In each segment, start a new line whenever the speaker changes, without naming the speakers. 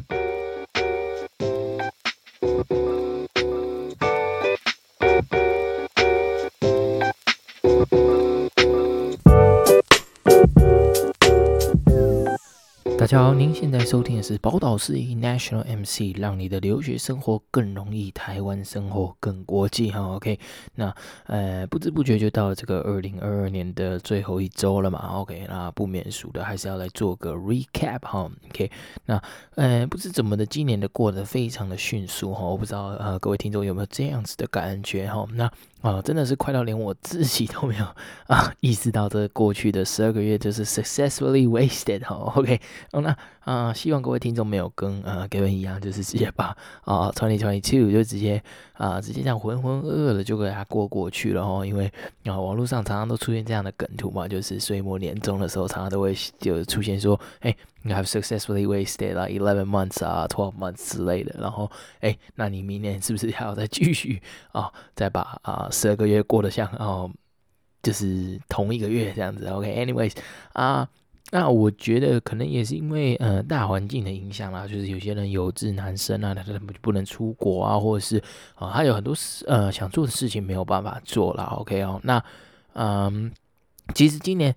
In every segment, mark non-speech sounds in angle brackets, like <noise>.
大好，您现在收听的是宝岛市 National MC，让你的留学生活更容易，台湾生活更国际哈。OK，那呃不知不觉就到了这个二零二二年的最后一周了嘛。OK，那不免俗的还是要来做个 recap 哈。OK，那呃不知怎么的，今年的过得非常的迅速哈。我不知道呃各位听众有没有这样子的感觉哈？那啊，真的是快到连我自己都没有啊意识到，这过去的十二个月就是 successfully wasted 哈。OK，哦，那啊，希望各位听众没有跟呃 Gavin 一样，就是直接把啊 twenty twenty two 就直接啊直接这样浑浑噩噩的就给它过过去了哈。因为啊网络上常常都出现这样的梗图嘛，就是岁末年终的时候，常常都会就出现说，哎。Have successfully wasted like eleven months 啊，twelve months 之类的。然后，哎，那你明年是不是还要再继续啊、再把啊十二个月过得像哦，就是同一个月这样子？OK，anyways、啊，那我觉得可能也是因为呃大环境的影响啦，就是有些人有志难伸啊，他他不能出国啊，或者是啊他有很多事呃想做的事情没有办法做了。OK 哦，那嗯，其实今年。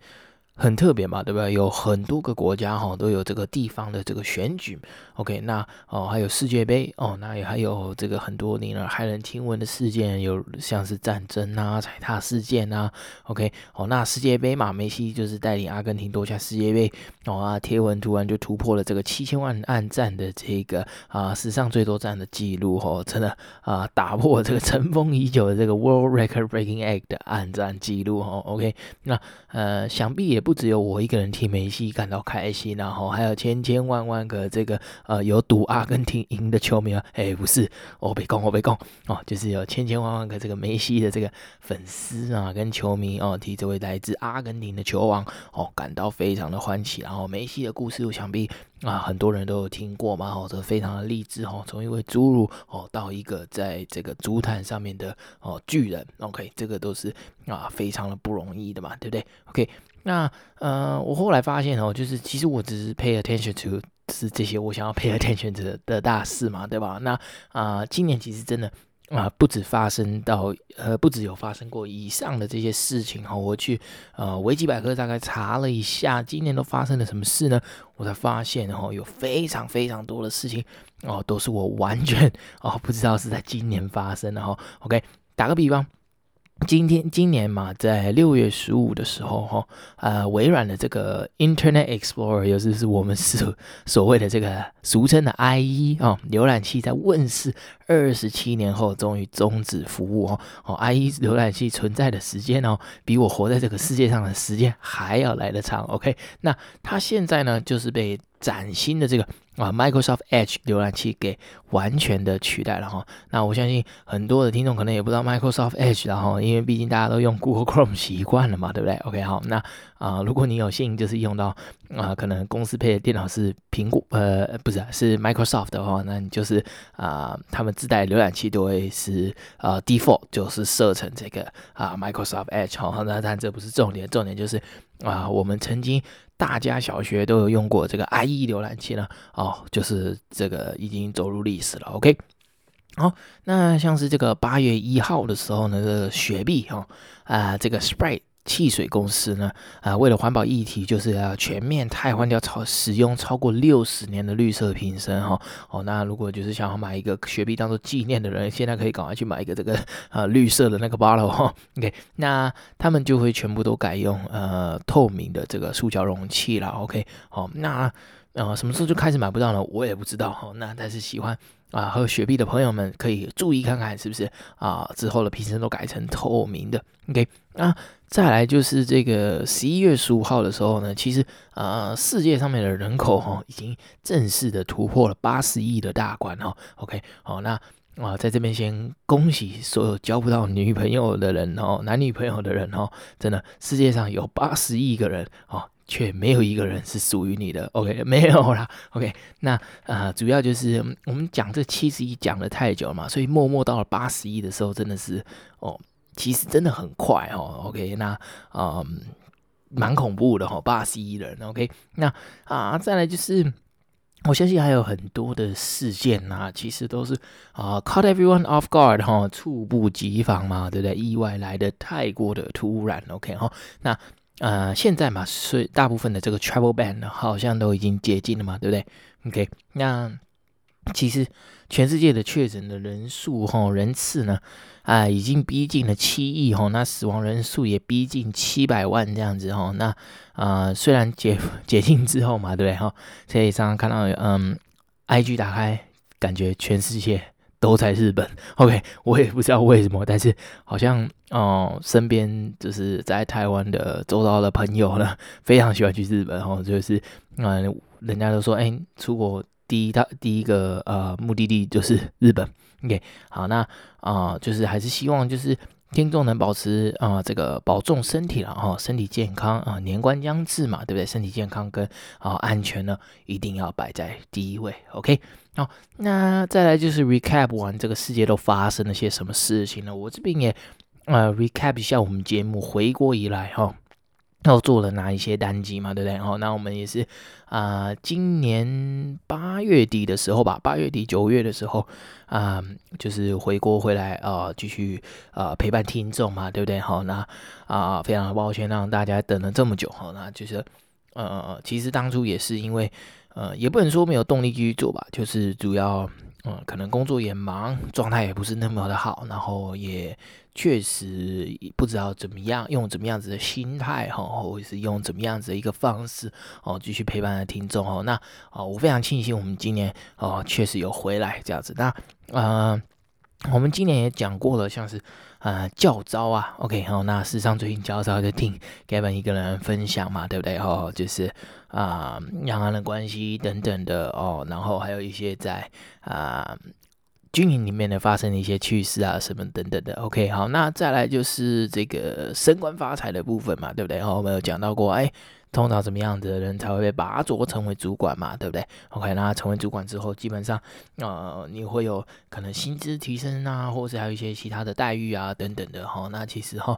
很特别嘛，对不对？有很多个国家哈都有这个地方的这个选举，OK，那哦还有世界杯哦，那也还有这个很多令人骇人听闻的事件，有像是战争啊、踩踏事件啊，OK，哦那世界杯嘛，梅西就是带领阿根廷夺下世界杯，哦啊贴文突然就突破了这个七千万按赞的这个啊史上最多赞的记录哦，真的啊打破这个尘封已久的这个 World Record Breaking Egg 的按赞记录哦，OK，那呃想必也。不只有我一个人替梅西感到开心，然后还有千千万万个这个呃有赌阿根廷赢的球迷啊，哎，不是，我别讲，我别讲哦，就是有千千万万个这个梅西的这个粉丝啊跟球迷哦，替这位来自阿根廷的球王哦感到非常的欢喜。然后梅西的故事，我想必啊很多人都有听过嘛，哦，这非常的励志哦，从一位侏儒哦到一个在这个足坛上面的哦巨人，OK，这个都是啊非常的不容易的嘛，对不对？OK。那呃，我后来发现哦，就是其实我只是 pay attention to 是这些我想要 pay <laughs> attention to 的大事嘛，对吧？那啊、今年其实真的啊、不止发生到呃，不止有发生过以上的这些事情哈。我去呃维基百科大概查了一下，今年都发生了什么事呢？我才发现哦，有非常非常多的事情哦，都是我完全 <laughs> 哦不知道是在今年发生的哈。OK，打个比方。今天今年嘛，在六月十五的时候，哈，呃，微软的这个 Internet Explorer，也就是我们所所谓的这个俗称的 IE 啊，浏览器在问世二十七年后，终于终止服务哦。哦，IE 浏览器存在的时间哦，比我活在这个世界上的时间还要来得长。OK，那它现在呢，就是被崭新的这个。啊，Microsoft Edge 浏览器给完全的取代了哈。那我相信很多的听众可能也不知道 Microsoft Edge，然后因为毕竟大家都用 Google Chrome 习惯了嘛，对不对？OK，好，那啊、如果你有幸就是用到啊、可能公司配的电脑是苹果，呃，不是，是 Microsoft 的话，那你就是啊、呃，他们自带浏览器都会是啊、default 就是设成这个啊 Microsoft Edge 哈。那但这不是重点，重点就是啊、我们曾经。大家小学都有用过这个 IE 浏览器呢，哦，就是这个已经走入历史了。OK，好，那像是这个八月一号的时候呢，这个雪碧哈啊、这个 Sprite。汽水公司呢，啊、为了环保议题，就是要全面汰换掉超使用超过六十年的绿色瓶身哈。哦，那如果就是想要买一个雪碧当做纪念的人，现在可以赶快去买一个这个 <laughs> 啊绿色的那个 bottle 哈。OK，那他们就会全部都改用呃透明的这个塑胶容器了。OK，好，那啊什么时候就开始买不到呢？我也不知道哈。那但是喜欢。啊，喝雪碧的朋友们可以注意看看，是不是啊？之后的瓶身都改成透明的。OK，那再来就是这个十一月十五号的时候呢，其实啊，世界上面的人口哈、已经正式的突破了八十亿的大关哈、OK，好，那啊，在这边先恭喜所有交不到女朋友的人哦，男女朋友的人哦，真的世界上有八十亿个人哦。却没有一个人是属于你的，<laughs> OK，没有啦，OK，那啊、主要就是我们讲这七十一讲的太久了嘛，所以默默到了八十一的时候，真的是哦，其实真的很快哦，OK，那啊，蛮、恐怖的哈、哦，八十一人，OK，那啊，再来就是我相信还有很多的事件呐、啊，其实都是啊、caught everyone off guard 哈，猝不及防嘛，对不对？意外来得太过的突然，OK 哈。那呃，现在嘛，所以大部分的这个 travel ban 好像都已经解禁了嘛，对不对？OK，那其实全世界的确诊的人数哈人次呢，啊、已经逼近了七亿哈，那死亡人数也逼近七百万这样子哈，那。啊、虽然解解禁之后嘛，对不对哈？所以常常看到，嗯，IG 打开，感觉全世界都在日本。<laughs> OK，我也不知道为什么，但是好像哦、身边就是在台湾的周遭的朋友呢，<laughs> 非常喜欢去日本哦，就是嗯、人家都说，哎，出国第一大第一个呃目的地就是日本。OK，好，那啊、就是还是希望就是。听众能保持啊、呃，这个保重身体了哈，身体健康啊、年关将至嘛，对不对？身体健康跟啊、安全呢，一定要摆在第一位。OK，好，那再来就是 recap 完这个世界都发生了些什么事情呢？我这边也啊 recap 一下我们节目回国以来哈。要做了哪一些单机嘛，对不对？好，那我们也是啊、今年八月底的时候吧，八月底九月的时候啊、就是回国回来啊、呃，继续啊、陪伴听众嘛，对不对？好，那啊、非常抱歉让大家等了这么久，好，那就是呃，其实当初也是因为呃，也不能说没有动力继续做吧，就是主要。嗯，可能工作也忙，状态也不是那么的好，然后也确实不知道怎么样用怎么样子的心态哈，或者是用怎么样子的一个方式哦，继续陪伴的听众哦。那哦，我非常庆幸我们今年哦确实有回来这样子。那呃，我们今年也讲过了，像是。呃，教招啊，OK，好，那事实上最近教招就听 Gavin 一个人分享嘛，对不对？哦，就是啊，两岸的关系等等的哦，然后还有一些在啊军营里面的发生的一些趣事啊，什么等等的。OK，好，那再来就是这个升官发财的部分嘛，对不对？哦，我们有讲到过，哎。通常怎么样子的人才会被拔擢成为主管嘛？对不对？OK，那成为主管之后，基本上，呃，你会有可能薪资提升啊，或者是还有一些其他的待遇啊，等等的哈。那其实哈，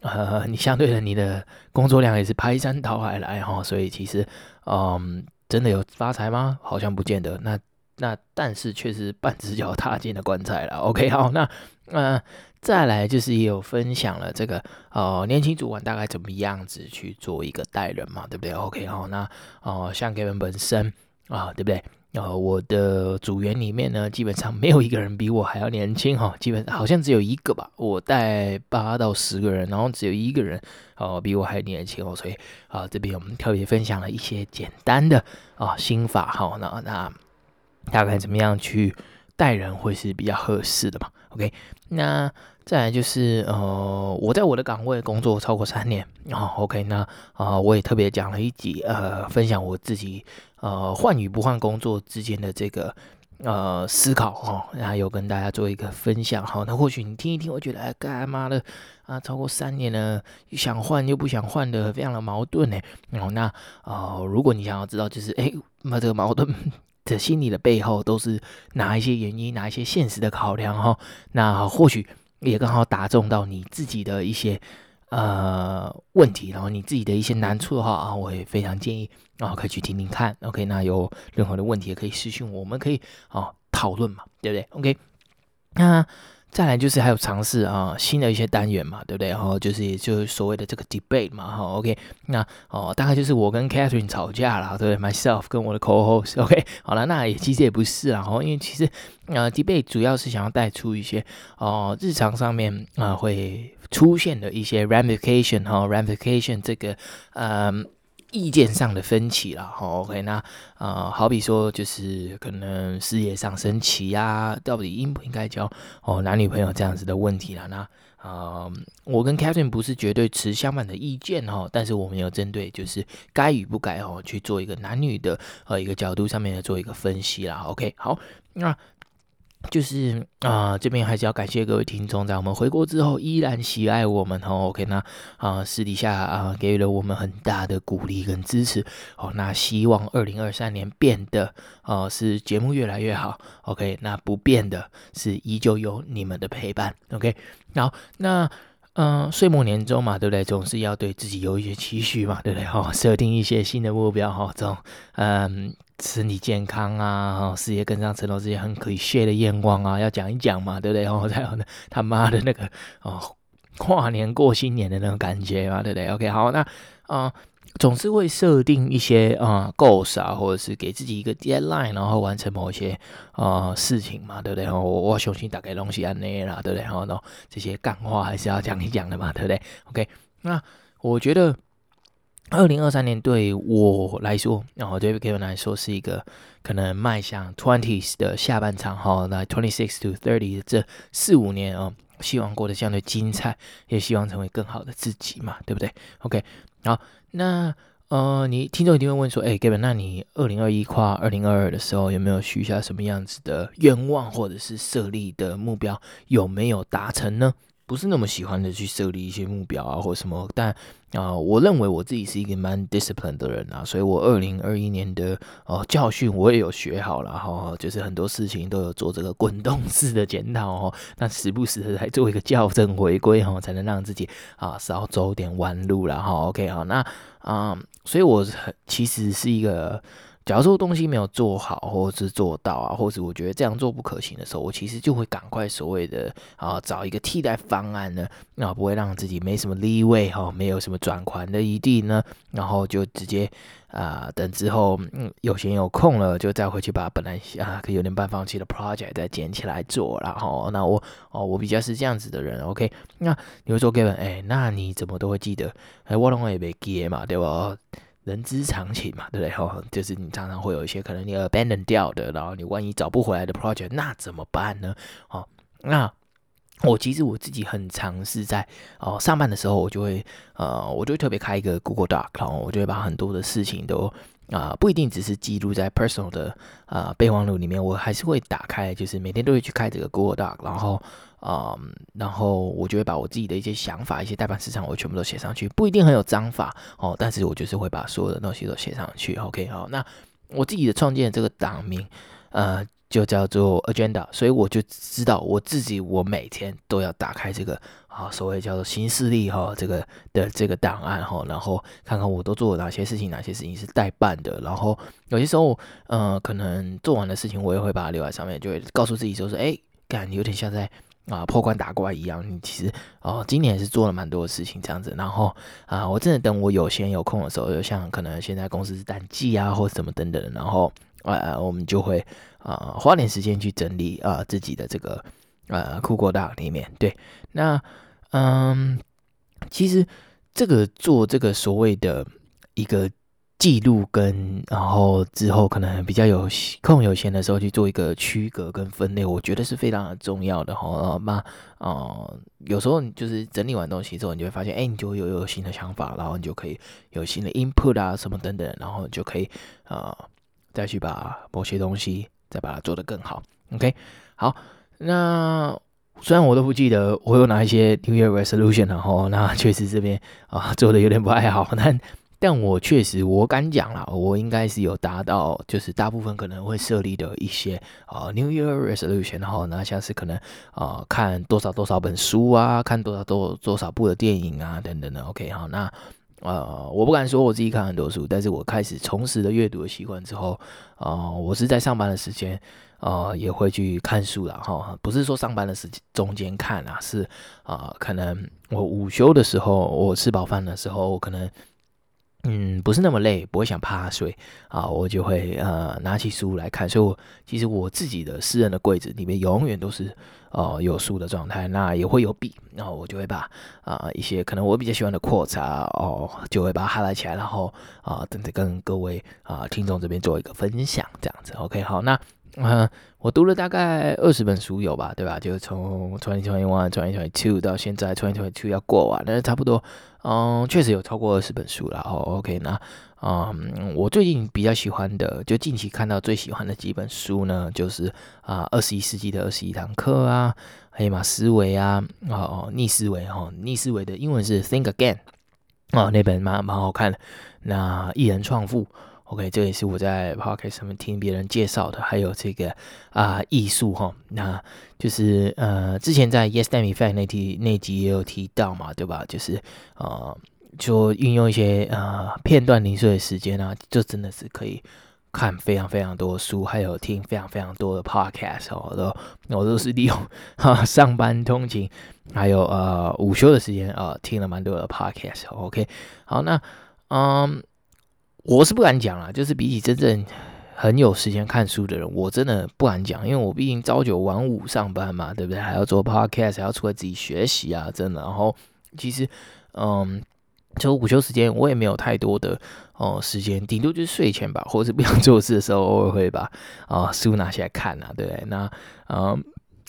呃，你相对的，你的工作量也是排山倒海来哈，所以其实，嗯，真的有发财吗？好像不见得。那那但是却是半只脚踏进了棺材了。OK，好，那呃。再来就是也有分享了这个呃年轻主管大概怎么样子去做一个带人嘛，对不对？OK 好，那哦、像 Kevin 本身啊、对不对？呃我的组员里面呢，基本上没有一个人比我还要年轻哈，基本好像只有一个吧。我带八到十个人，然后只有一个人哦、比我还年轻哦，所以啊、这边我们特别分享了一些简单的啊、心法哈，那那大概怎么样去带人会是比较合适的嘛？OK 那。再来就是呃，我在我的岗位工作超过三年啊、哦。OK，那啊、呃，我也特别讲了一集呃，分享我自己呃换与不换工作之间的这个呃思考哈，然、后有跟大家做一个分享哈、那或许你听一听，我觉得哎干嘛的啊？超过三年了，想换又不想换的，非常的矛盾呢。哦，那啊、呃，如果你想要知道就是哎，那这个矛盾的心理的背后都是哪一些原因，哪一些现实的考量哈、哦？那或许。也刚好打中到你自己的一些呃问题，然后你自己的一些难处的话啊，我也非常建议啊，可以去听听看。OK，那有任何的问题也可以私信我我们，可以啊讨论嘛，对不对？OK，那。再来就是还有尝试啊新的一些单元嘛，对不对？然后就是也就所谓的这个 debate 嘛，哈，OK，那哦大概就是我跟 Catherine 吵架了，对不对？Myself 跟我的 co-host，OK，好了，那也其实也不是啊，因为其实呃 debate 主要是想要带出一些哦日常上面啊会出现的一些 ramification 哈 ramification 这个嗯。意见上的分歧了，好，OK，那呃，好比说就是可能事业上升期呀，到底应不应该交哦男女朋友这样子的问题了，那呃，我跟 Catherine 不是绝对持相反的意见哈，但是我们有针对就是该与不该哦去做一个男女的呃一个角度上面的做一个分析啦，OK，好，那。就是啊、这边还是要感谢各位听众，在我们回国之后依然喜爱我们哦。OK，那啊、私底下啊、给予了我们很大的鼓励跟支持哦。那希望二零二三年变的哦、呃，是节目越来越好。OK，那不变的是依旧有你们的陪伴。OK，好，那。嗯，岁末年终嘛，对不对？总是要对自己有一些期许嘛，对不对？哈、哦，设定一些新的目标哈，这种嗯身体健康啊，事业更上层楼这些很可以 share 的愿望啊，要讲一讲嘛，对不对？然后才有他妈的那个哦，跨年过新年的那种感觉嘛，对不对？OK，好，那啊。总是会设定一些啊、呃、goals 啊，或者是给自己一个 deadline，然后完成某些啊、呃、事情嘛，对不对？哦我我重新打开东西啊那啦，对不对？然后，这些干话还是要讲一讲的嘛，对不对？OK，那我觉得二零二三年对我来说，然后对 Kevin 来说是一个可能迈向 twenties 的下半场哈，那 twenty six to thirty 这四五年啊、哦，希望过得相对精彩，也希望成为更好的自己嘛，对不对？OK，好。那呃，你听众一定会问说，哎，Gavin，那你二零二一跨二零二二的时候，有没有许下什么样子的愿望，或者是设立的目标，有没有达成呢？不是那么喜欢的去设立一些目标啊，或什么，但啊、我认为我自己是一个蛮 disciplined 的人啊，所以我二零二一年的哦、呃、教训我也有学好了哈，就是很多事情都有做这个滚动式的检讨哦，那时不时的来做一个校正回归哈，才能让自己啊少走点弯路了哈。OK 好，那啊、所以我其实是一个。假如说东西没有做好，或者是做到啊，或者我觉得这样做不可行的时候，我其实就会赶快所谓的啊找一个替代方案呢，那不会让自己没什么 leeway 哈，没有什么转款的余地呢，然后就直接啊等之后嗯有闲有空了，就再回去把本来啊可有点半放弃的 project 再捡起来做，然后那我哦我比较是这样子的人，OK，那你会说 Kevin，哎，那你怎么都会记得？哎，我拢会被记嘛，对吧？人之常情嘛，对不对？哈，<laughs> 就是你常常会有一些可能你 abandon 掉的，然后你万一找不回来的 project，那怎么办呢？哦，那我其实我自己很尝试在哦上班的时候，我就会呃，我就会特别开一个 Google Doc，然后我就会把很多的事情都啊、不一定只是记录在 personal 的啊、呃、备忘录里面，我还是会打开，就是每天都会去开这个 Google Doc，然后。啊、嗯，然后我就会把我自己的一些想法、一些代办事项，我全部都写上去，不一定很有章法哦，但是我就是会把所有的东西都写上去。OK，好，那我自己的创建这个档名，呃，就叫做 Agenda，所以我就知道我自己，我每天都要打开这个啊，所谓叫做新事历哈，这个的这个档案哈，然后看看我都做了哪些事情，哪些事情是代办的，然后有些时候，呃，可能做完的事情，我也会把它留在上面，就会告诉自己说，说，哎，感觉，有点像在。啊，破关打怪一样，你其实哦，今年也是做了蛮多的事情这样子。然后啊，我真的等我有闲有空的时候，就像可能现在公司是淡季啊，或什么等等，然后呃，我们就会啊花点时间去整理啊自己的这个呃 Google Doc 里面。对，那嗯，其实这个做这个所谓的一个。记录跟然后之后可能比较有空有闲的时候去做一个区隔跟分类，我觉得是非常的重要的哈。那啊，有时候你就是整理完东西之后，你就会发现，哎，你就会有有新的想法，然后你就可以有新的 input 啊什么等等，然后你就可以啊再去把某些东西再把它做得更好。OK，好，那虽然我都不记得我有哪一些 New Year Resolution，然后那确实这边啊做的有点不太好，但。但我确实，我敢讲啦，我应该是有达到，就是大部分可能会设立的一些啊、New Year Resolution，然后呢，像是可能啊、看多少多少本书啊，看多少多多少部的电影啊等等的。OK，好，那呃我不敢说我自己看很多书，但是我开始重拾了阅读的习惯之后，啊、我是在上班的时间啊、也会去看书啦。哈，不是说上班的时间中间看啊，是啊、可能我午休的时候，我吃饱饭的时候，我可能。嗯，不是那么累，不会想趴睡啊，我就会呃拿起书来看。所以我，其实我自己的私人的柜子里面永远都是哦、有书的状态，那也会有笔，然后我就会把啊、一些可能我比较喜欢的阔茶，哦就会把它哈拉起来，然后啊等着跟各位啊、听众这边做一个分享，这样子。OK，好，那。嗯、我读了大概二十本书有吧，对吧？就从 twenty twenty one twenty twenty two 到现在 twenty twenty two 要过完，那差不多，嗯、确实有超过二十本书了。哦，OK，那，嗯，我最近比较喜欢的，就近期看到最喜欢的几本书呢，就是啊，二十一世纪的二十一堂课啊，黑马思维啊，哦，逆思维哈，逆思维的英文是 Think Again，哦，那本蛮蛮好看的。那一人创富。OK，这也是我在 Podcast 上面听别人介绍的，还有这个啊艺术哈，那就是呃之前在 Yes Damn Effect 那题那集也有提到嘛，对吧？就是呃说运用一些呃片段零碎的时间啊，就真的是可以看非常非常多书，还有听非常非常多的 podcast 哦，都我都是利用哈上班通勤，还有呃午休的时间啊、听了蛮多的 podcast。OK，好，那嗯，我是不敢讲啦，就是比起真正很有时间看书的人，我真的不敢讲，因为我毕竟朝九晚五上班嘛，对不对？还要做 podcast，还要出来自己学习啊，真的。然后其实嗯。就午休时间，我也没有太多的哦时间，顶多就是睡前吧，或者是不想做事的时候，偶尔会把啊书拿起来看啊，对不对？那嗯，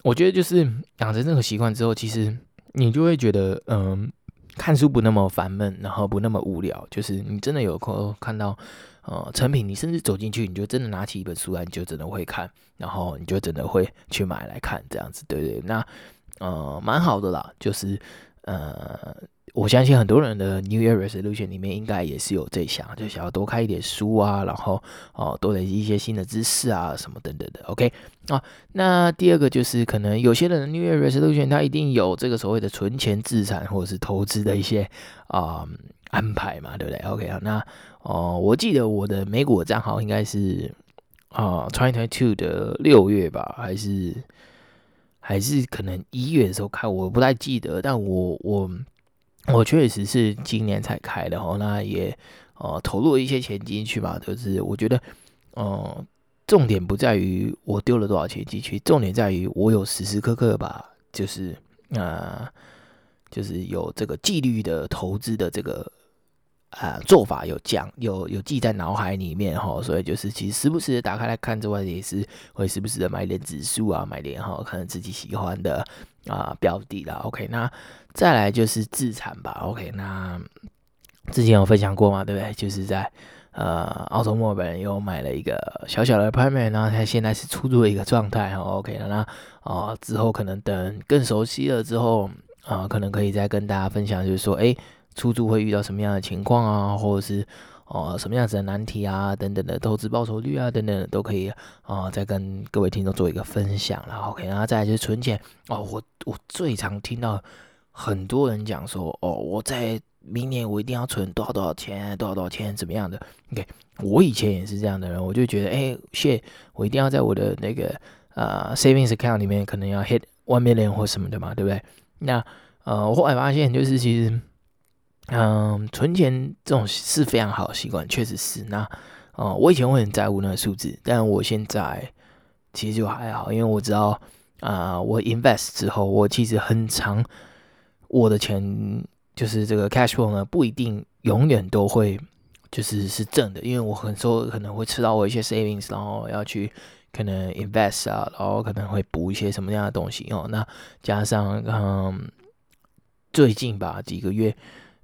我觉得就是养成这个习惯之后，其实你就会觉得嗯，看书不那么烦闷，然后不那么无聊。就是你真的有空看到呃成品，你甚至走进去，你就真的拿起一本书来，你就真的会看，然后你就真的会去买来看，这样子，对对？那呃，蛮好的啦，就是呃。我相信很多人的 New Year Resolution 里面应该也是有这项，就想要多看一点书啊，然后哦多累积一些新的知识啊，什么等等的。OK 啊，那第二个就是可能有些人的 New Year Resolution 他一定有这个所谓的存钱、资产或者是投资的一些啊、嗯、安排嘛，对不对？OK 啊，那哦，我记得我的美股账号应该是啊 Twenty Twenty Two 的六月吧，还是还是可能一月的时候开，我不太记得，但我我。我确实是今年才开的哦，那也呃投入了一些钱进去嘛，就是我觉得，呃，重点不在于我丢了多少钱进去，重点在于我有时时刻刻吧就是呃就是有这个纪律的投资的这个、呃、做法有讲有有记在脑海里面哈，所以就是其实时不时的打开来看之外，也是会时不时的买点指数啊，买点哈可能自己喜欢的啊、标的啦，OK 那。再来就是自产吧，OK，那之前有分享过嘛，对不对？就是在呃澳洲墨本又买了一个小小的 apartment，然后它现在是出租的一个状态哈，OK，那啊、之后可能等更熟悉了之后啊、可能可以再跟大家分享，就是说，哎，出租会遇到什么样的情况啊，或者是。哦，什么样子的难题啊，等等的投资报酬率啊，等等都可以啊、再跟各位听众做一个分享了。OK，然后再来就是存钱哦，我我最常听到很多人讲说，哦，我在明年我一定要存多少多少钱，多少多少钱，怎么样的？OK，我以前也是这样的人，我就觉得，哎，shit，我一定要在我的那个呃 savings account 里面可能要 hit one million 或什么的嘛，对不对？那呃，我后来发现就是其实。嗯，存钱这种是非常好的习惯，确实是。那，哦、我以前会很在乎那个数字，但我现在其实就还好，因为我知道，啊、我 invest 之后，我其实很长，我的钱就是这个 cash flow 呢，不一定永远都会就是是正的，因为我很多可能会吃到我一些 savings，然后要去可能 invest 啊，然后可能会补一些什么样的东西哦。那加上嗯，最近吧几个月。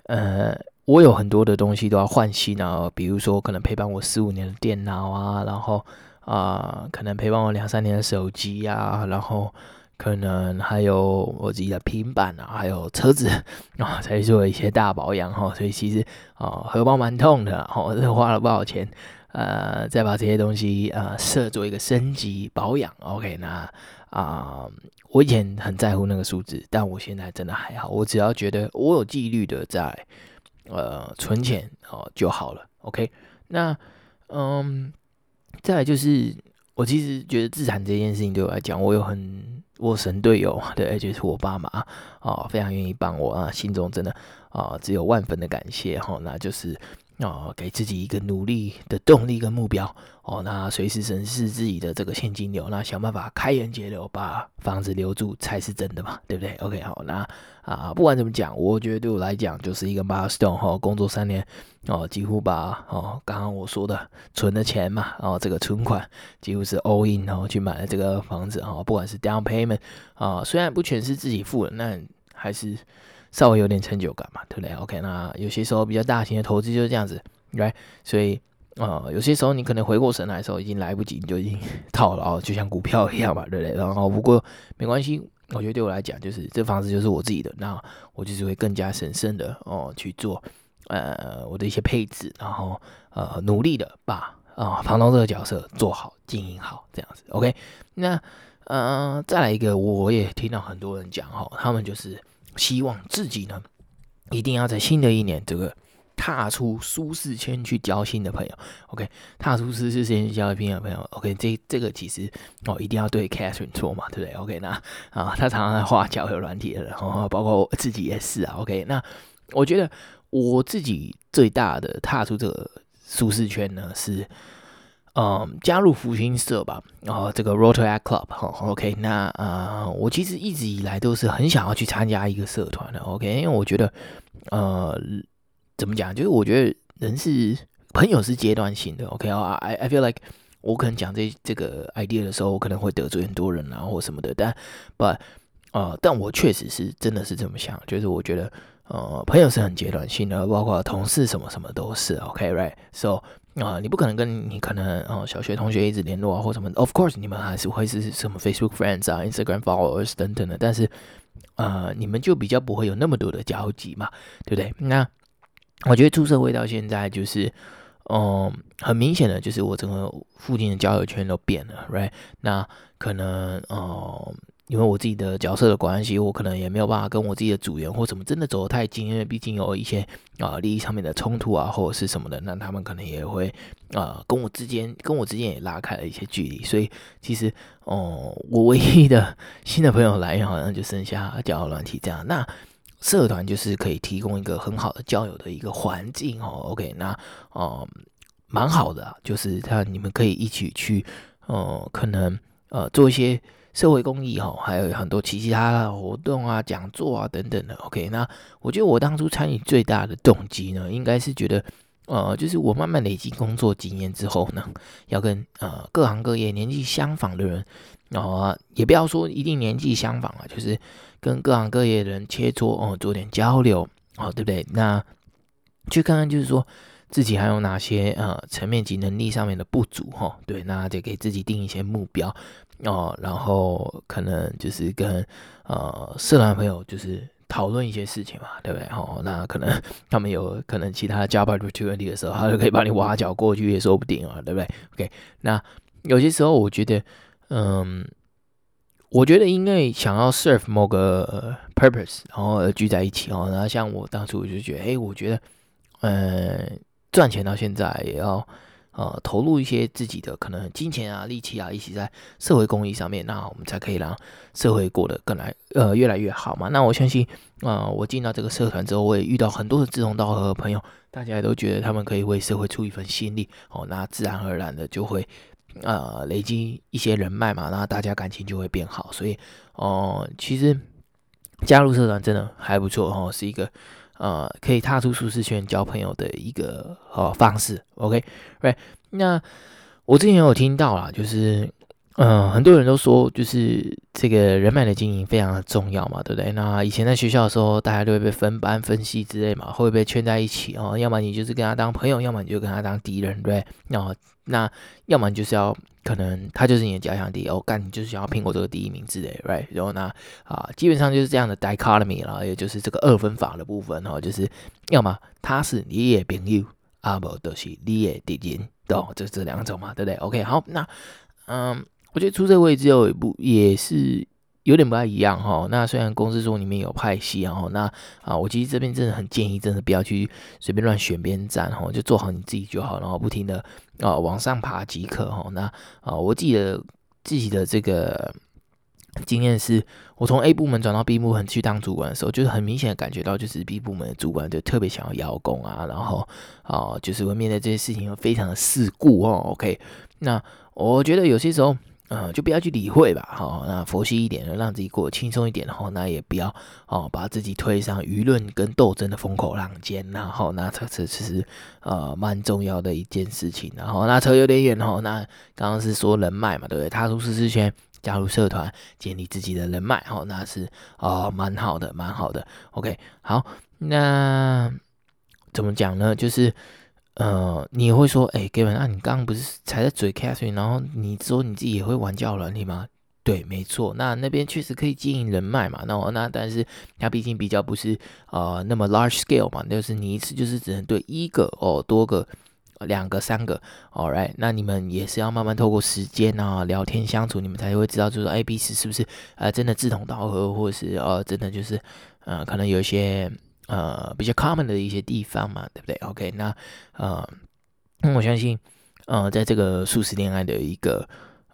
呃，我有很多的东西都要换新啊，比如说可能陪伴我四五年的电脑啊，然后啊、可能陪伴我两三年的手机啊，然后可能还有我自己的平板啊，还有车子啊，才做一些大保养哈，所以其实啊，荷包蛮痛的，哦，这花了不少钱，呃，再把这些东西呃设做一个升级保养，OK，那啊。我以前很在乎那个数字，但我现在真的还好。我只要觉得我有纪律的在呃存钱哦就好了。OK，那嗯，再来就是我其实觉得自产这件事情对我来讲，我有很我神队友，对，就是我爸妈啊、非常愿意帮我啊，心中真的啊、只有万分的感谢哈、哦。那就是。哦，给自己一个努力的动力跟目标哦，那随时审视自己的这个现金流，那想办法开源节流，把房子留住才是真的嘛，对不对？OK，好，那啊，不管怎么讲，我觉得对我来讲就是一个 milestone 哈，工作三年哦，几乎把哦刚刚我说的存的钱嘛，哦这个存款几乎是 all in 然后去买了这个房子哈，不管是 down payment 啊，虽然不全是自己付的，那还是。稍微有点成就感嘛，对不对？OK，那有些时候比较大型的投资就是这样子来所以，呃，有些时候你可能回过神来的时候已经来不及，你就已经 <laughs> 套牢，就像股票一样嘛，对不对？然后不过没关系，我觉得对我来讲，就是这房子就是我自己的，那我就是会更加审慎的哦去做，呃，我的一些配置，然后呃努力的把啊、房东这个角色做好、经营好，这样子。OK，那呃再来一个，我也听到很多人讲哈，他们就是。希望自己呢，一定要在新的一年这个踏出舒适圈去交新的朋友，OK，踏出舒适圈去交新的朋友，OK，这这个其实哦一定要对 Catherine 说嘛，对不对？OK，那啊，他常常在画交友软体的人，哦，包括我自己也是啊，OK，那我觉得我自己最大的踏出这个舒适圈呢是。嗯，加入福星社吧，然后这个 Rotaract Club 哈，OK，那啊、呃，我其实一直以来都是很想要去参加一个社团的，OK，因为我觉得，呃，怎么讲，就是我觉得人是朋友是阶段性的，OK，啊，I I feel like 我可能讲这这个 idea 的时候，我可能会得罪很多人啊，或什么的，但，but，呃，但我确实是真的是这么想，就是我觉得，呃，朋友是很阶段性的，包括同事什么什么都是，OK，right，so。啊，你不可能跟你可能哦小学同学一直联络啊，或什么。Of course，你们还是会是什么 Facebook friends 啊、Instagram followers 等等的。但是，呃，你们就比较不会有那么多的交集嘛，对不对？那我觉得出社会到现在，就是，嗯，很明显的就是我整个附近的交友圈都变了，right？那可能，嗯。因为我自己的角色的关系，我可能也没有办法跟我自己的组员或什么真的走得太近，因为毕竟有一些啊、利益上面的冲突啊，或者是什么的，那他们可能也会啊、跟我之间跟我之间也拉开了一些距离。所以其实哦、我唯一的新的朋友来源好像就剩下交友软体这样。那社团就是可以提供一个很好的交友的一个环境哦。OK，那哦蛮、好的，就是他你们可以一起去哦、呃，可能呃做一些。社会公益哈，还有很多其他的活动啊、讲座啊等等的。OK，那我觉得我当初参与最大的动机呢，应该是觉得，呃，就是我慢慢累积工作经验之后呢，要跟呃各行各业年纪相仿的人，然后，也不要说一定年纪相仿啊，就是跟各行各业的人切磋哦，做点交流哦，对不对？那去看看，就是说自己还有哪些呃层面及能力上面的不足哈，对，那就给自己定一些目标。哦，然后可能就是跟呃社团朋友就是讨论一些事情嘛，对不对？哦，那可能他们有可能其他的 job opportunity 的时候，他就可以把你挖角过去，也说不定啊，对不对？OK，那有些时候我觉得，嗯，我觉得因为想要 serve 某个 purpose，然后而聚在一起哦。然后像我当初我就觉得，哎，我觉得，嗯，赚钱到现在也要。呃，投入一些自己的可能金钱啊、力气啊，一起在社会公益上面，那我们才可以让社会过得更来呃越来越好嘛。那我相信，呃，我进到这个社团之后，我也遇到很多的志同道合的朋友，大家也都觉得他们可以为社会出一份心力哦，那自然而然的就会呃累积一些人脉嘛，那大家感情就会变好。所以，哦、呃，其实加入社团真的还不错哦，是一个。呃，可以踏出舒适圈交朋友的一个呃方式，OK，right？那我之前有听到啦，就是嗯、很多人都说，就是这个人脉的经营非常的重要嘛，对不对？那以前在学校的时候，大家都会被分班分系之类嘛，会被圈在一起哦，要么你就是跟他当朋友，要么你就跟他当敌人，对？然后那要么你就是要。可能他就是你的假想敌，哦，干你就是想要苹果这个第一名之类，right？然后呢，啊，基本上就是这样的 dichotomy 啦，也就是这个二分法的部分哦，就是要么他是你的朋友，啊不就是你的敌人，懂？就这两种嘛，对不对？OK，好，那嗯，我觉得出这个位置后也不也是。有点不太一样哈，那虽然公司说里面有派系，然后那啊，我其实这边真的很建议，真的不要去随便乱选边站哈，就做好你自己就好，然后不停的啊往上爬即可哈。那啊，我记得自己的这个经验是，我从 A 部门转到 B 部门去当主管的时候，就是很明显的感觉到，就是 B 部门的主管就特别想要邀功啊，然后啊，就是会面对这些事情非常的世故哦。OK，那我觉得有些时候。嗯，就不要去理会吧，好，那佛系一点，让自己过得轻松一点，然后那也不要哦，把自己推上舆论跟斗争的风口浪尖，然后那这这其实呃蛮重要的一件事情，然后那扯有点远哦，那刚刚是说人脉嘛，对不对？踏入舒适圈，加入社团，建立自己的人脉，哦，那是哦蛮好的，蛮好的。OK，好，那怎么讲呢？就是。呃，你会说，哎，Gavin，那你刚刚不是才在嘴 Catherine，然后你说你自己也会玩交友软体吗？对，没错，那那边确实可以经营人脉嘛。那那但是它毕竟比较不是呃那么 large scale 嘛，就是你一次就是只能对一个哦，多个两个三个，all right，那你们也是要慢慢透过时间啊聊天相处，你们才会知道就是说，哎，彼此是不是呃真的志同道合，或者是呃真的就是呃可能有一些。呃比较 common 的一些地方嘛，对不对？OK，那呃，我相信呃，在这个速食恋爱的一个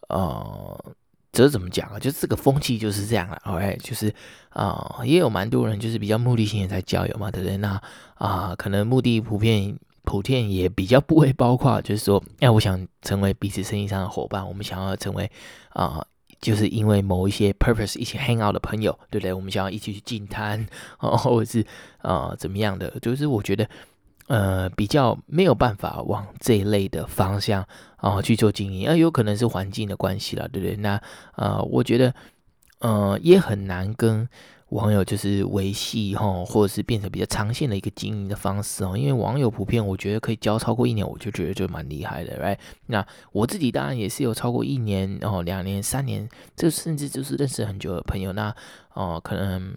呃，这怎么讲啊？就这个风气就是这样了，OK，就是啊、也有蛮多人就是比较目的性的在交友嘛，对不对？那啊、可能目的普遍普遍也比较不会包括，就是说，哎，我想成为彼此生意上的伙伴，我们想要成为啊。就是因为某一些 purpose 一起 hang out 的朋友，对不对？我们想要一起去进摊，哦，或者是啊、呃、怎么样的？就是我觉得，呃，比较没有办法往这一类的方向啊、去做经营，而，有可能是环境的关系了，对不对？那、呃，我觉得，呃，也很难跟。网友就是维系哈，或者是变成比较长线的一个经营的方式哦。因为网友普遍，我觉得可以交超过一年，我就觉得就蛮厉害的，right？那我自己当然也是有超过一年哦，两年、三年，这甚至就是认识很久的朋友。那哦，可能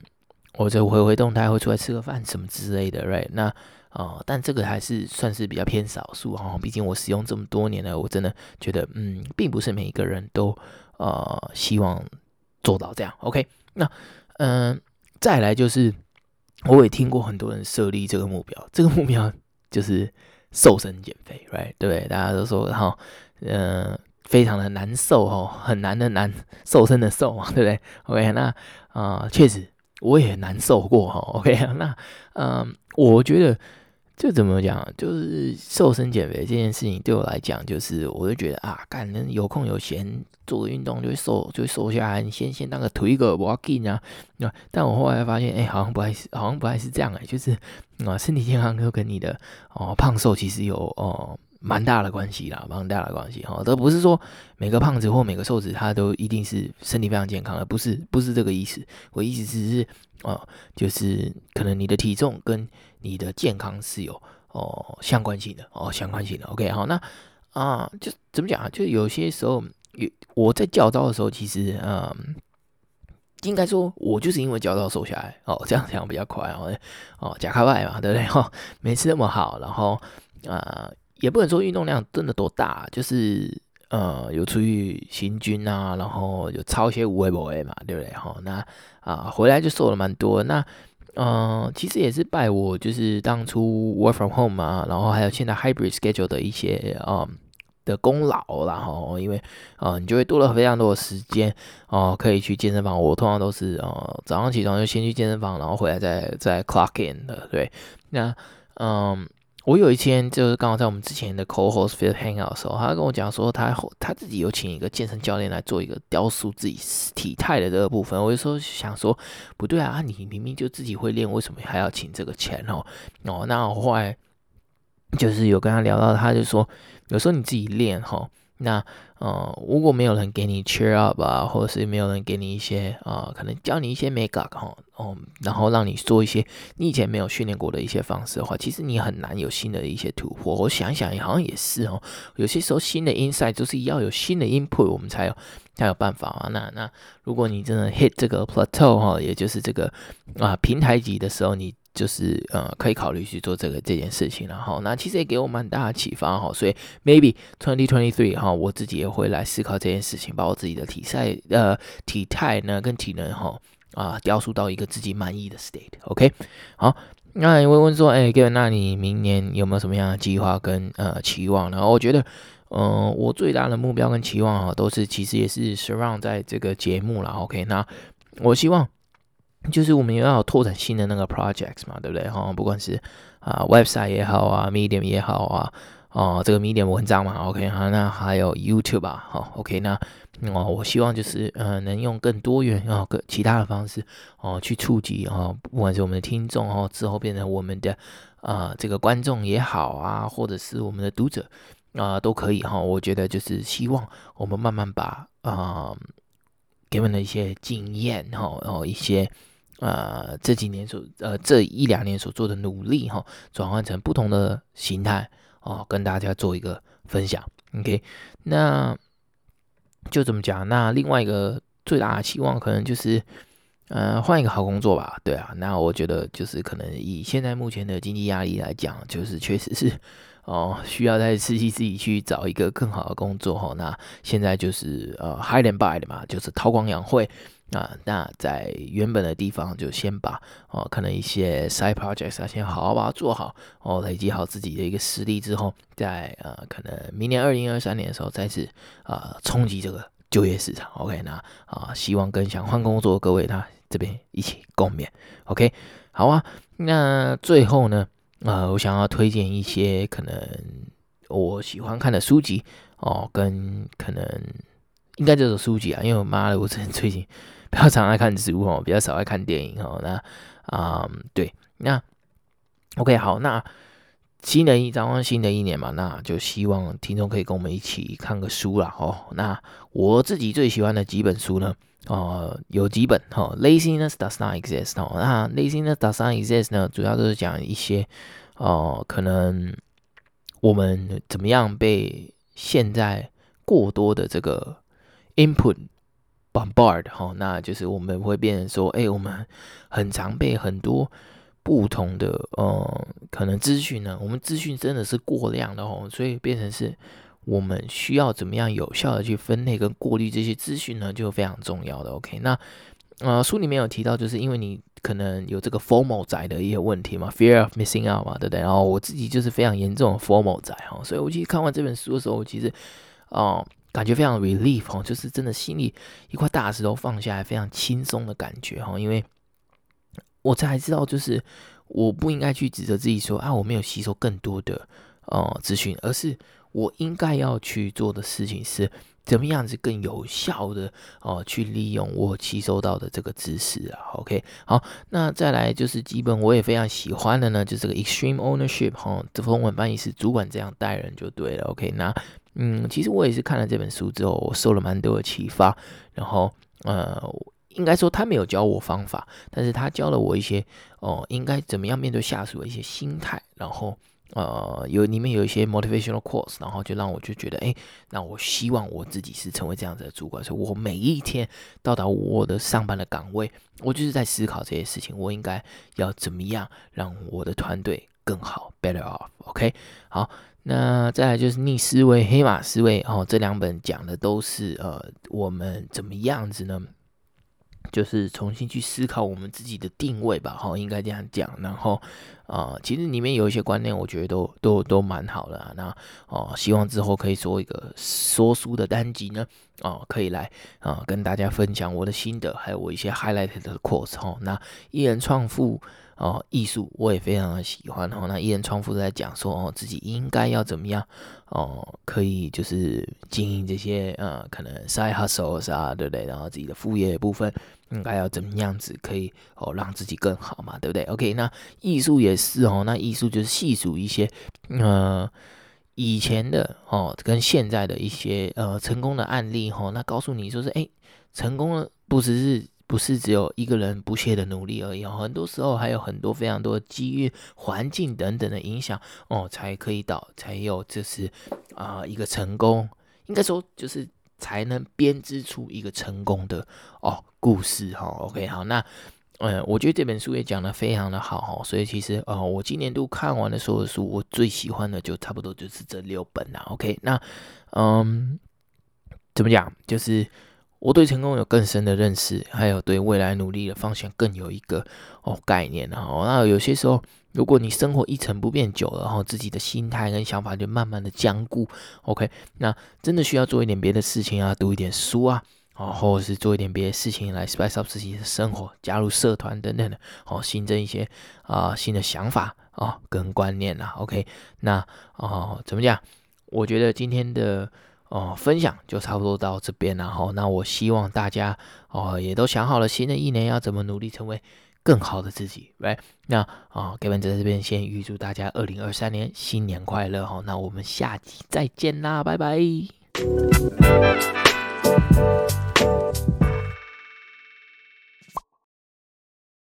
我这回回动态会出来吃个饭什么之类的，right？那哦，但这个还是算是比较偏少数哈。毕竟我使用这么多年了，我真的觉得嗯，并不是每一个人都呃希望做到这样。OK，那。嗯，再来就是，我也听过很多人设立这个目标，这个目标就是瘦身减肥，right？对不对？大家都说然后，嗯，非常的难受哦，很难的难，瘦身的瘦嘛，对不对？OK，那啊，确实我也难受过哈，OK，<laughs> 那嗯，我觉得。就怎么讲，就是瘦身减肥这件事情对我来讲，就是我就觉得啊，干人有空有闲做运动就会瘦，就会瘦下来。你先先当个推个 walking 啊，但我后来发现，哎、好像不还是，好像不还是这样哎、就是啊，身体健康就跟你的哦胖瘦其实有哦蛮大的关系啦，蛮大的关系哈。都不是说每个胖子或每个瘦子他都一定是身体非常健康的，不是不是这个意思。我意思只是哦，就是可能你的体重跟你的健康是有哦相关性的哦相关性的，OK 好，那啊就怎么讲啊？就有些时候有我在教招的时候，其实嗯，应该说我就是因为教招瘦下来哦，这样讲比较快哦哦假开外嘛，对不对？哈，没吃那么好，然后啊也不能说运动量真的多大，就是呃有出去行军啊，然后有操一些无为不为嘛，对不对？哈，那啊回来就瘦了蛮多，那。嗯、其实也是拜我就是当初 work from home 嘛，然后还有现在 hybrid schedule 的一些嗯的功劳，然后因为啊、你就会多了非常多的时间哦、可以去健身房。我通常都是呃早上起床就先去健身房，然后回来再再 clock in 的。对，那嗯。我有一天就是刚好在我们之前的 co-host field hangout 的时候，他跟我讲说他他自己有请一个健身教练来做一个雕塑自己体态的这个部分。我就说想说，不对啊，你明明就自己会练，为什么还要请这个钱哦？哦，那我后来就是有跟他聊到，他就说有时候你自己练哈。那呃，如果没有人给你 cheer up 啊，或者是没有人给你一些啊、呃，可能教你一些 make up 哈，哦，然后让你做一些你以前没有训练过的一些方式的话，其实你很难有新的一些突破。我想一想，好像也是哦。有些时候新的 insight 就是要有新的 input，我们才有才有办法啊。那那如果你真的 hit 这个 plateau 哈，也就是这个啊平台级的时候，你。就是呃，可以考虑去做这个这件事情，然后那其实也给我蛮大的启发哈，所以 maybe twenty twenty three 哈，我自己也会来思考这件事情，把我自己的体态呃体态呢跟体能哈啊雕塑到一个自己满意的 state，OK，好，那你会问说，哎，Gavin，那你明年有没有什么样的计划跟呃期望呢？我觉得，嗯、我最大的目标跟期望啊，都是其实也是 surround 在这个节目了，OK，那我希望。就是我们也要拓展新的那个 projects 嘛，对不对？哈，不管是啊 website 也好啊，medium 也好啊，哦，这个 medium 文章嘛，OK 哈，那还有 YouTube 啊，好，OK，那哦，我希望就是呃，能用更多元啊，更其他的方式哦，去触及啊，不管是我们的听众哦，之后变成我们的啊这个观众也好啊，或者是我们的读者啊，都可以哈。我觉得就是希望我们慢慢把啊给我们的一些经验哈，然后一些。呃，这几年所呃这一两年所做的努力哈，转换成不同的形态哦，跟大家做一个分享。OK，那就这么讲。那另外一个最大的期望可能就是呃换一个好工作吧。对啊，那我觉得就是可能以现在目前的经济压力来讲，就是确实是 <laughs> 哦，需要再刺激自己去找一个更好的工作哈。那现在就是呃 hide and buy 的嘛，就是韬光养晦啊。那在原本的地方就先把哦，可能一些 side projects 啊，先好好把它做好哦，累积好自己的一个实力之后，在呃可能明年二零二三年的时候再次啊冲击这个就业市场。OK，那啊希望跟想换工作的各位他这边一起共勉。OK，好啊。那最后呢？呃，我想要推荐一些可能我喜欢看的书籍哦，跟可能应该就是书籍啊，因为我妈的，我真的最近比较常爱看书哦，比较少爱看电影哦。那啊、嗯，对，那 OK 好，那新的一展望新的一年嘛，那就希望听众可以跟我们一起看个书啦哦。那我自己最喜欢的几本书呢？哦、有几本哈、哦，Laziness does not exist 哦。那 Laziness does not exist 呢，主要就是讲一些哦、可能我们怎么样被现在过多的这个 input bombard 哈、哦，那就是我们会变成说，哎，我们很常被很多不同的呃，可能资讯呢，我们资讯真的是过量的哦，所以变成是。我们需要怎么样有效的去分类跟过滤这些资讯呢？就非常重要的。OK，那呃书里面有提到，就是因为你可能有这个 formal 仔的一些问题嘛，Fear of Missing Out 嘛，对不对？然后我自己就是非常严重的 formal 仔哈，所以我其实看完这本书的时候，我其实哦、感觉非常 relief 哈，就是真的心里一块大石头放下来，非常轻松的感觉哈，因为我才知道，就是我不应该去指责自己说啊我没有吸收更多的呃资讯，而是。我应该要去做的事情是怎么样子更有效的哦，去利用我吸收到的这个知识啊。OK，好，那再来就是基本我也非常喜欢的呢，就是这个 extreme ownership 哈、这中文翻译是主管这样带人就对了。OK，那嗯，其实我也是看了这本书之后，我受了蛮多的启发。然后呃，应该说他没有教我方法，但是他教了我一些哦，应该怎么样面对下属的一些心态，然后。呃，有里面有一些 motivational course，然后就让我就觉得，哎，那我希望我自己是成为这样子的主管，所以我每一天到达我的上班的岗位，我就是在思考这些事情，我应该要怎么样让我的团队更好，better off，OK？好，那再来就是逆思维、黑马思维，哦，这两本讲的都是呃，我们怎么样子呢？就是重新去思考我们自己的定位吧，哈，应该这样讲。然后，啊、呃，其实里面有一些观念，我觉得都都都蛮好的、那，哦、希望之后可以做一个说书的单集呢，哦、可以来啊、呃、跟大家分享我的心得，还有我一些 highlighted 的 quotes 哈。那一人创富。哦，艺术我也非常的喜欢。哦，那一人创富在讲说，哦，自己应该要怎么样，哦，可以就是经营这些呃，可能 side hustles 啊，对不对？然后自己的副业的部分应该要怎么样子可以哦，让自己更好嘛，对不对？OK，那艺术也是哦，那艺术就是细数一些呃以前的哦跟现在的一些呃成功的案例哈、哦，那告诉你说是哎，成功了不只是。不是只有一个人不懈的努力而已，很多时候还有很多非常多机遇、环境等等的影响哦，才可以导，才有这是啊、一个成功，应该说就是才能编织出一个成功的哦故事哈、哦。OK，好，那嗯，我觉得这本书也讲得非常的好哈，所以其实呃，我今年度看完的所有书，我最喜欢的就差不多就是这六本啦。OK，那嗯，怎么讲就是。我对成功有更深的认识，还有对未来努力的方向更有一个哦概念。然后，那有些时候，如果你生活一成不变久了，然后自己的心态跟想法就慢慢的僵固。OK，那真的需要做一点别的事情啊，读一点书啊，哦，或者是做一点别的事情来 spice up 自己的生活，加入社团等等的，哦，新增一些啊、新的想法啊、跟观念啊。OK，那哦怎么讲？我觉得今天的。哦，分享就差不多到这边了哈。那我希望大家哦也都想好了，新的一年要怎么努力成为更好的自己来那啊、哦，Gavin 在这边先预祝大家二零二三年新年快乐哈。那我们下集再见啦，拜拜。